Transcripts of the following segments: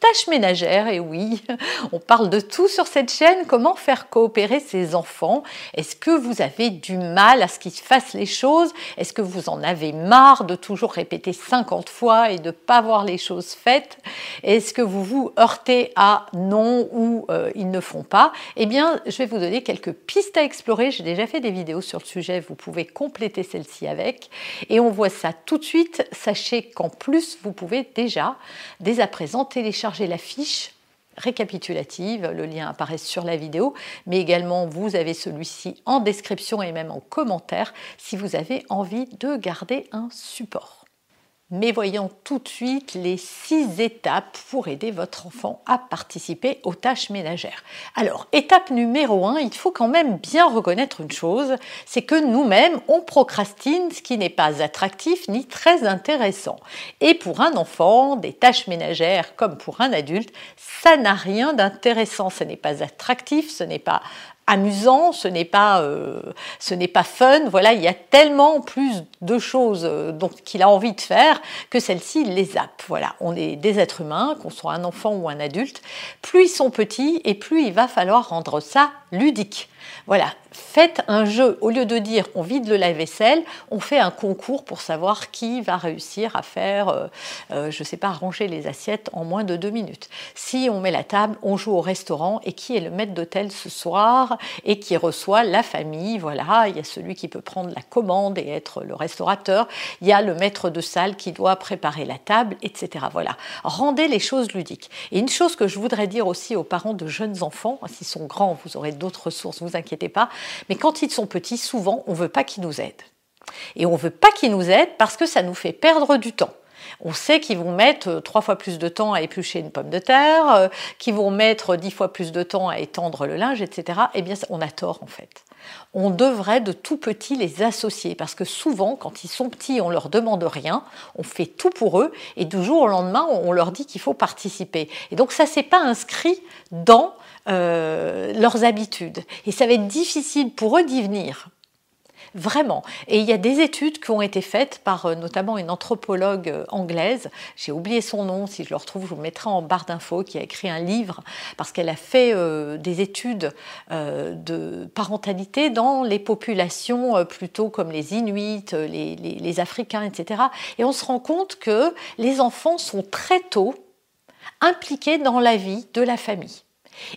tâches ménagères, et oui, on parle de tout sur cette chaîne, comment faire coopérer ses enfants? Est-ce que vous avez du mal à ce qu'ils fassent les choses? Est-ce que vous en avez marre de toujours répéter 50 fois et de ne pas voir les choses faites? Est-ce que vous vous heurtez à non ou euh, ils ne font pas? Eh bien, je vais vous donner quelques pistes à explorer. J'ai déjà fait des vidéos sur le sujet, vous pouvez compléter celle-ci avec. Et on voit ça tout de suite. Sachez qu'en plus, vous pouvez déjà, dès à présent, télécharger la fiche récapitulative, le lien apparaît sur la vidéo, mais également vous avez celui-ci en description et même en commentaire si vous avez envie de garder un support. Mais voyons tout de suite les six étapes pour aider votre enfant à participer aux tâches ménagères. Alors, étape numéro un, il faut quand même bien reconnaître une chose, c'est que nous-mêmes, on procrastine ce qui n'est pas attractif ni très intéressant. Et pour un enfant, des tâches ménagères comme pour un adulte, ça n'a rien d'intéressant, ce n'est pas attractif, ce n'est pas amusant, ce n'est pas, euh, ce n'est pas fun. Voilà, il y a tellement plus de choses euh, qu'il a envie de faire que celle-ci les zappe. Voilà, on est des êtres humains, qu'on soit un enfant ou un adulte. Plus ils sont petits et plus il va falloir rendre ça ludique. Voilà, faites un jeu. Au lieu de dire on vide le lave-vaisselle, on fait un concours pour savoir qui va réussir à faire, euh, euh, je ne sais pas, ranger les assiettes en moins de deux minutes. Si on met la table, on joue au restaurant et qui est le maître d'hôtel ce soir et qui reçoit la famille? Voilà, il y a celui qui peut prendre la commande et être le restaurateur. Il y a le maître de salle qui doit préparer la table, etc. Voilà, rendez les choses ludiques. Et une chose que je voudrais dire aussi aux parents de jeunes enfants, s'ils sont grands, vous aurez d'autres ressources, inquiétez pas. Mais quand ils sont petits, souvent, on ne veut pas qu'ils nous aident. Et on ne veut pas qu'ils nous aident parce que ça nous fait perdre du temps. On sait qu'ils vont mettre euh, trois fois plus de temps à éplucher une pomme de terre, euh, qu'ils vont mettre dix fois plus de temps à étendre le linge, etc. Eh bien, on a tort en fait. On devrait de tout petit les associer parce que souvent, quand ils sont petits, on leur demande rien, on fait tout pour eux et du jour au lendemain, on leur dit qu'il faut participer. Et donc, ça, c'est pas inscrit dans euh, leurs habitudes. Et ça va être difficile pour eux d'y venir. Vraiment. Et il y a des études qui ont été faites par euh, notamment une anthropologue euh, anglaise, j'ai oublié son nom, si je le retrouve, je vous le mettrai en barre d'infos, qui a écrit un livre parce qu'elle a fait des études de parentalité dans les populations plutôt comme les Inuits, les Africains, etc. Et on se rend compte que les enfants sont très tôt impliqués dans la vie de la famille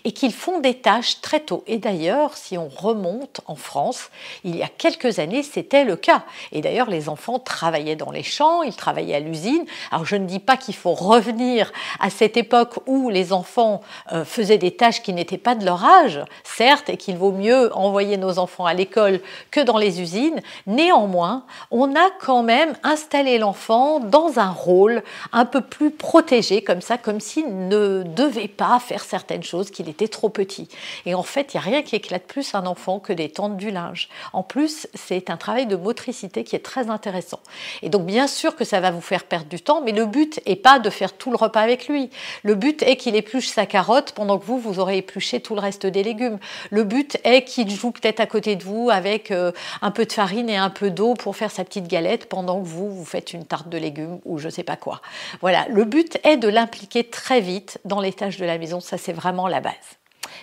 et qu'ils font des tâches très tôt. Et d'ailleurs, si on remonte en France, il y a quelques années, c'était le cas. Et d'ailleurs, les enfants travaillaient dans les champs, ils travaillaient à l'usine. Alors je ne dis pas qu'il faut revenir à cette époque où les enfants euh, faisaient des tâches qui n'étaient pas de leur âge, certes, et qu'il vaut mieux envoyer nos enfants à l'école que dans les usines. Néanmoins, on a quand même installé l'enfant dans un rôle un peu plus protégé, comme ça, comme s'il ne devait pas faire certaines choses qu'il était trop petit. Et en fait, il n'y a rien qui éclate plus un enfant que d'étendre du linge. En plus, c'est un travail de motricité qui est très intéressant. Et donc, bien sûr que ça va vous faire perdre du temps, mais le but n'est pas de faire tout le repas avec lui. Le but est qu'il épluche sa carotte pendant que vous, vous aurez épluché tout le reste des légumes. Le but est qu'il joue peut-être à côté de vous avec euh, un peu de farine et un peu d'eau pour faire sa petite galette pendant que vous, vous faites une tarte de légumes ou je ne sais pas quoi. Voilà, le but est de l'impliquer très vite dans les tâches de la maison. Ça, c'est vraiment la base.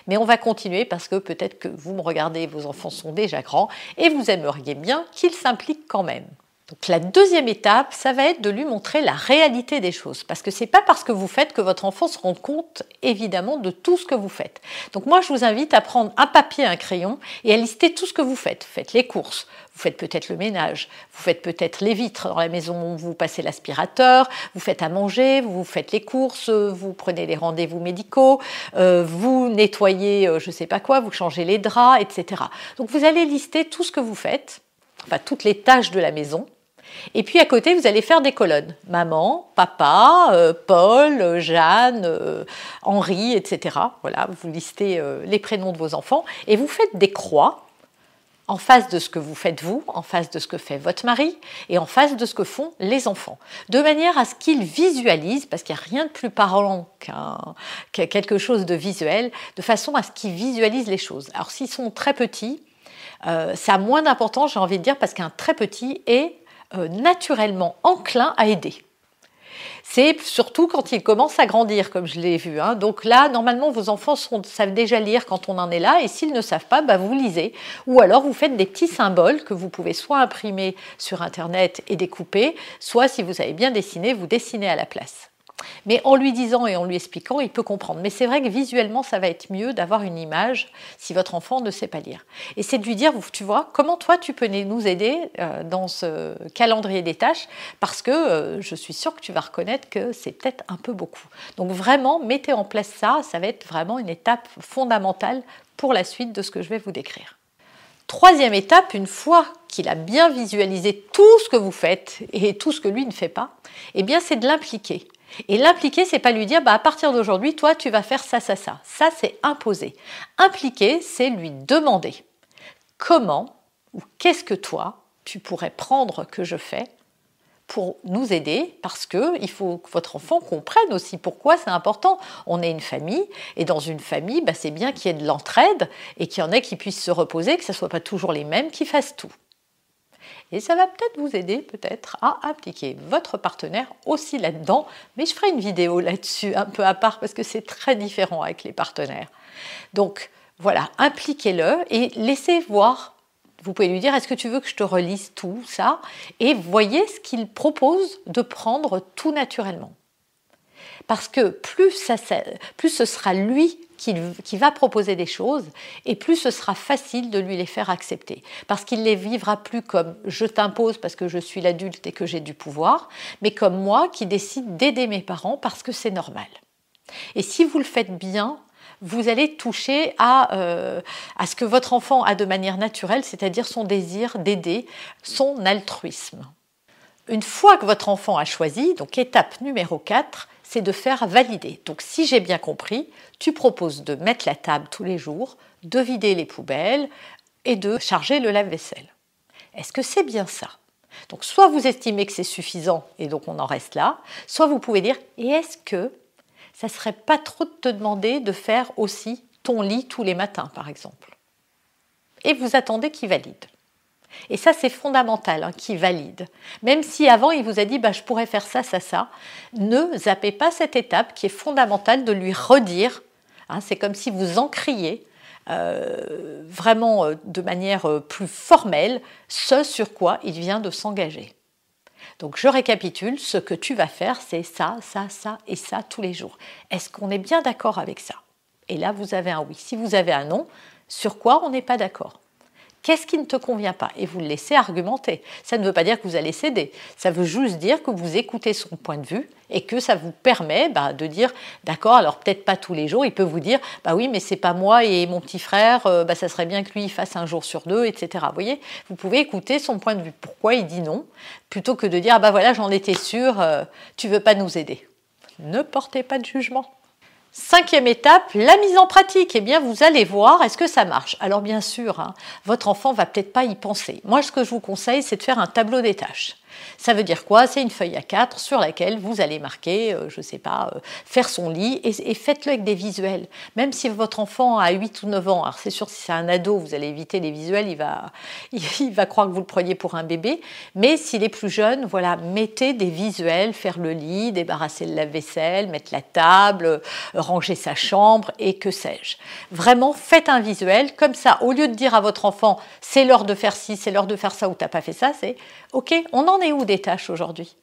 Mais on va continuer parce que peut-être que vous me regardez, vos enfants sont déjà grands et vous aimeriez bien qu'ils s'impliquent quand même. Donc la deuxième étape, ça va être de lui montrer la réalité des choses, parce que c'est pas parce que vous faites que votre enfant se rend compte évidemment de tout ce que vous faites. Donc moi, je vous invite à prendre un papier, un crayon et à lister tout ce que vous faites. Vous faites les courses, vous faites peut-être le ménage, vous faites peut-être les vitres dans la maison, vous passez l'aspirateur, vous faites à manger, vous faites les courses, vous prenez les rendez-vous médicaux, euh, vous nettoyez, euh, je sais pas quoi, vous changez les draps, etc. Donc vous allez lister tout ce que vous faites, enfin toutes les tâches de la maison et puis à côté, vous allez faire des colonnes. Maman, papa, euh, Paul, Jeanne, euh, Henri, etc. Voilà, vous listez euh, les prénoms de vos enfants et vous faites des croix en face de ce que vous faites vous, en face de ce que fait votre mari et en face de ce que font les enfants. De manière à ce qu'ils visualisent, parce qu'il n'y a rien de plus parlant qu'un, quelque chose de visuel, de façon à ce qu'ils visualisent les choses. Alors s'ils sont très petits, ça a moins d'importance, j'ai envie de dire, parce qu'un très petit est euh, naturellement enclin à aider. C'est surtout quand ils commencent à grandir, comme je l'ai vu. Hein. Donc là, normalement, vos enfants savent déjà lire quand on en est là, et s'ils ne savent pas, bah, vous lisez. Ou alors, vous faites des petits symboles que vous pouvez soit imprimer sur Internet et découper, soit, si vous savez bien dessiner, vous dessinez à la place. Mais en lui disant et en lui expliquant, il peut comprendre. Mais c'est vrai que visuellement, ça va être mieux d'avoir une image si votre enfant ne sait pas lire. Et c'est de lui dire, tu vois, comment toi tu peux nous aider euh, dans ce calendrier des tâches, parce que euh, je suis sûre que tu vas reconnaître que c'est peut-être un peu beaucoup. Donc vraiment, mettez en place ça, ça va être vraiment une étape fondamentale pour la suite de ce que je vais vous décrire. Troisième étape, une fois qu'il a bien visualisé tout ce que vous faites et tout ce que lui ne fait pas, eh bien c'est de l'impliquer. Et l'impliquer, c'est pas lui dire bah, à partir d'aujourd'hui, toi, tu vas faire ça, ça, ça. Ça, c'est imposer. Impliquer, c'est lui demander comment ou qu'est-ce que toi, tu pourrais prendre que je fais pour nous aider parce que il faut que votre enfant comprenne aussi pourquoi c'est important. On est une famille et dans une famille, bah, c'est bien qu'il y ait de l'entraide et qu'il y en ait qui puissent se reposer, que ce ne soit pas toujours les mêmes qui fassent tout. Et ça va peut-être vous aider peut-être à impliquer votre partenaire aussi là-dedans. Mais je ferai une vidéo là-dessus un peu à part parce que c'est très différent avec les partenaires. Donc voilà, impliquez-le et laissez voir. Vous pouvez lui dire est-ce que tu veux que je te relise tout ça? Et voyez ce qu'il propose de prendre tout naturellement. Parce que plus, ça, plus ce sera lui qui, va proposer des choses, et plus ce sera facile de lui les faire accepter. Parce qu'il les vivra plus comme je t'impose parce que je suis l'adulte et que j'ai du pouvoir, mais comme moi qui décide d'aider mes parents parce que c'est normal. Et si vous le faites bien, vous allez toucher à, euh, à ce que votre enfant a de manière naturelle, c'est-à-dire son désir d'aider, son altruisme. Une fois que votre enfant a choisi, donc étape numéro 4, c'est de faire valider. Donc si j'ai bien compris, tu proposes de mettre la table tous les jours, de vider les poubelles et de charger le lave-vaisselle. Est-ce que c'est bien ça? Donc soit vous estimez que c'est suffisant et donc on en reste là, soit vous pouvez dire et est-ce que ça serait pas trop de te demander de faire aussi ton lit tous les matins par exemple? Et vous attendez qu'il valide. Et ça, c'est fondamental, hein, qui valide. Même si avant, il vous a dit, bah, je pourrais faire ça, ça, ça, ne zappez pas cette étape qui est fondamentale de lui redire. Hein, c'est comme si vous encriez euh, vraiment euh, de manière euh, plus formelle ce sur quoi il vient de s'engager. Donc je récapitule, ce que tu vas faire, c'est ça, ça, ça et ça tous les jours. Est-ce qu'on est bien d'accord avec ça? Et là, vous avez un oui. Si vous avez un non, sur quoi on n'est pas d'accord? Qu'est-ce qui ne te convient pas Et vous le laissez argumenter. Ça ne veut pas dire que vous allez céder. Ça veut juste dire que vous écoutez son point de vue et que ça vous permet bah, de dire d'accord, alors peut-être pas tous les jours. Il peut vous dire bah oui, mais c'est pas moi et mon petit frère. Euh, bah, ça serait bien que lui fasse un jour sur deux, etc. Vous voyez, vous pouvez écouter son point de vue. Pourquoi il dit non plutôt que de dire ah bah voilà, j'en étais sûr, euh, tu veux pas nous aider? Ne portez pas de jugement. Cinquième étape, la mise en pratique. Eh bien, vous allez voir, est-ce que ça marche? Alors, bien sûr, hein, votre enfant va peut-être pas y penser. Moi, ce que je vous conseille, c'est de faire un tableau des tâches. Ça veut dire quoi? C'est une feuille à 4 sur laquelle vous allez marquer, euh, je ne sais pas, euh, faire son lit et, faites-le avec des visuels. Même si votre enfant a 8 ou 9 ans, alors c'est sûr si c'est un ado, vous allez éviter les visuels, il va, il va croire que vous le preniez pour un bébé. Mais s'il est plus jeune, voilà, mettez des visuels, faire le lit, débarrasser le lave-vaisselle, mettre la table, ranger sa chambre et que sais-je. Vraiment, faites un visuel comme ça. Au lieu de dire à votre enfant, c'est l'heure de faire ci, c'est l'heure de faire ça ou t'as pas fait ça, c'est OK, on en est où des tâches aujourd'hui?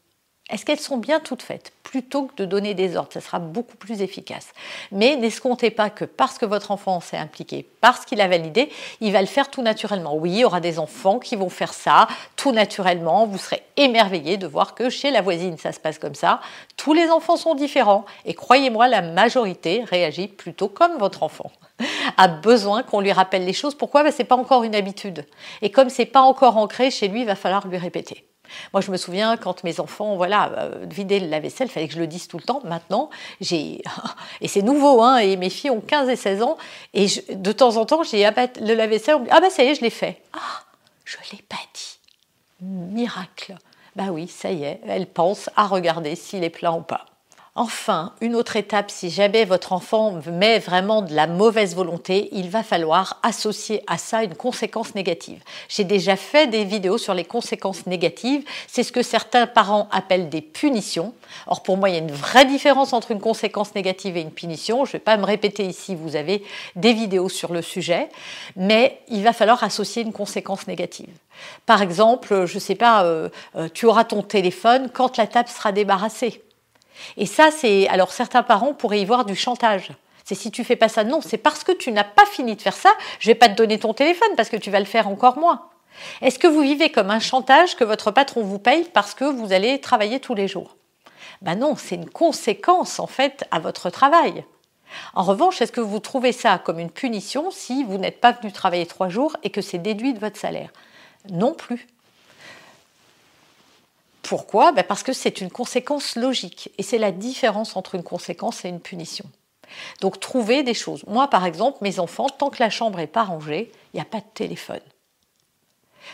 Est-ce qu'elles sont bien toutes faites? Plutôt que de donner des ordres, ça sera beaucoup plus efficace. Mais n'escomptez pas que parce que votre enfant s'est impliqué, parce qu'il a validé, il va le faire tout naturellement. Oui, il y aura des enfants qui vont faire ça tout naturellement. Vous serez émerveillés de voir que chez la voisine, ça se passe comme ça. Tous les enfants sont différents. Et croyez-moi, la majorité réagit plutôt comme votre enfant a besoin qu'on lui rappelle les choses. Pourquoi? Ce n'est pas encore une habitude. Et comme c'est pas encore ancré chez lui, il va falloir lui répéter. Moi, je me souviens quand mes enfants, voilà, euh, vidaient la vaisselle, il fallait que je le dise tout le temps. Maintenant, j'ai. Et c'est nouveau, hein, et mes filles ont 15 et 16 ans, et de temps en temps, j'ai le lave-vaisselle, ah bah ça y est, je l'ai fait. Ah, je l'ai pas dit. Miracle. Bah oui, ça y est, elle pense à regarder s'il est plein ou pas. Enfin, une autre étape, si jamais votre enfant met vraiment de la mauvaise volonté, il va falloir associer à ça une conséquence négative. J'ai déjà fait des vidéos sur les conséquences négatives. C'est ce que certains parents appellent des punitions. Or, pour moi, il y a une vraie différence entre une conséquence négative et une punition. Je ne vais pas me répéter ici, vous avez des vidéos sur le sujet, mais il va falloir associer une conséquence négative. Par exemple, je ne sais pas, euh, euh, tu auras ton téléphone quand la table sera débarrassée. Et ça, c'est. Alors, certains parents pourraient y voir du chantage. C'est si tu fais pas ça, non, c'est parce que tu n'as pas fini de faire ça, je vais pas te donner ton téléphone parce que tu vas le faire encore moins. Est-ce que vous vivez comme un chantage que votre patron vous paye parce que vous allez travailler tous les jours? Ben non, c'est une conséquence en fait à votre travail. En revanche, est-ce que vous trouvez ça comme une punition si vous n'êtes pas venu travailler trois jours et que c'est déduit de votre salaire? Non plus. Pourquoi? Ben, Parce que c'est une conséquence logique. Et c'est la différence entre une conséquence et une punition. Donc trouver des choses. Moi, par exemple, mes enfants, tant que la chambre n'est pas rangée, il n'y a pas de téléphone.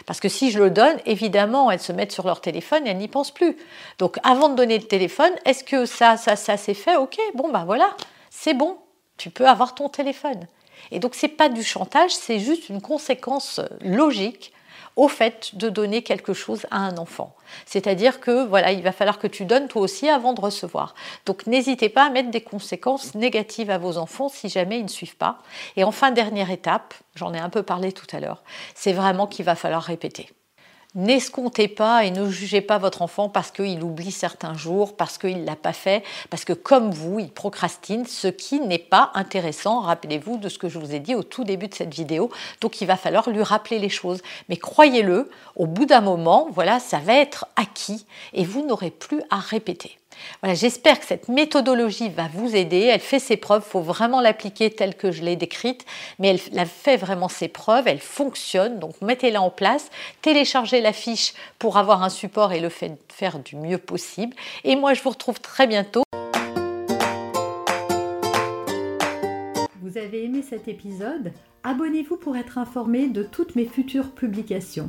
Parce que si je le donne, évidemment, elles se mettent sur leur téléphone et elles n'y pensent plus. Donc avant de donner le téléphone, est-ce que ça, ça, ça c'est fait? Ok, bon ben voilà, c'est bon, tu peux avoir ton téléphone. Et donc c'est pas du chantage, c'est juste une conséquence logique au fait de donner quelque chose à un enfant. C'est-à-dire que voilà, il va falloir que tu donnes toi aussi avant de recevoir. Donc n'hésitez pas à mettre des conséquences négatives à vos enfants si jamais ils ne suivent pas. Et enfin, dernière étape, j'en ai un peu parlé tout à l'heure, c'est vraiment qu'il va falloir répéter. N'escomptez pas et ne jugez pas votre enfant parce qu'il oublie certains jours, parce qu'il ne l'a pas fait, parce que comme vous, il procrastine, ce qui n'est pas intéressant. Rappelez-vous de ce que je vous ai dit au tout début de cette vidéo. Donc il va falloir lui rappeler les choses. Mais croyez-le, au bout d'un moment, voilà, ça va être acquis et vous n'aurez plus à répéter. Voilà, j'espère que cette méthodologie va vous aider. Elle fait ses preuves, il faut vraiment l'appliquer telle que je l'ai décrite, mais elle, fait vraiment ses preuves, elle fonctionne, donc mettez-la en place, téléchargez la fiche pour avoir un support et le faire du mieux possible. Et moi, je vous retrouve très bientôt. Vous avez aimé cet épisode? Abonnez-vous pour être informé de toutes mes futures publications.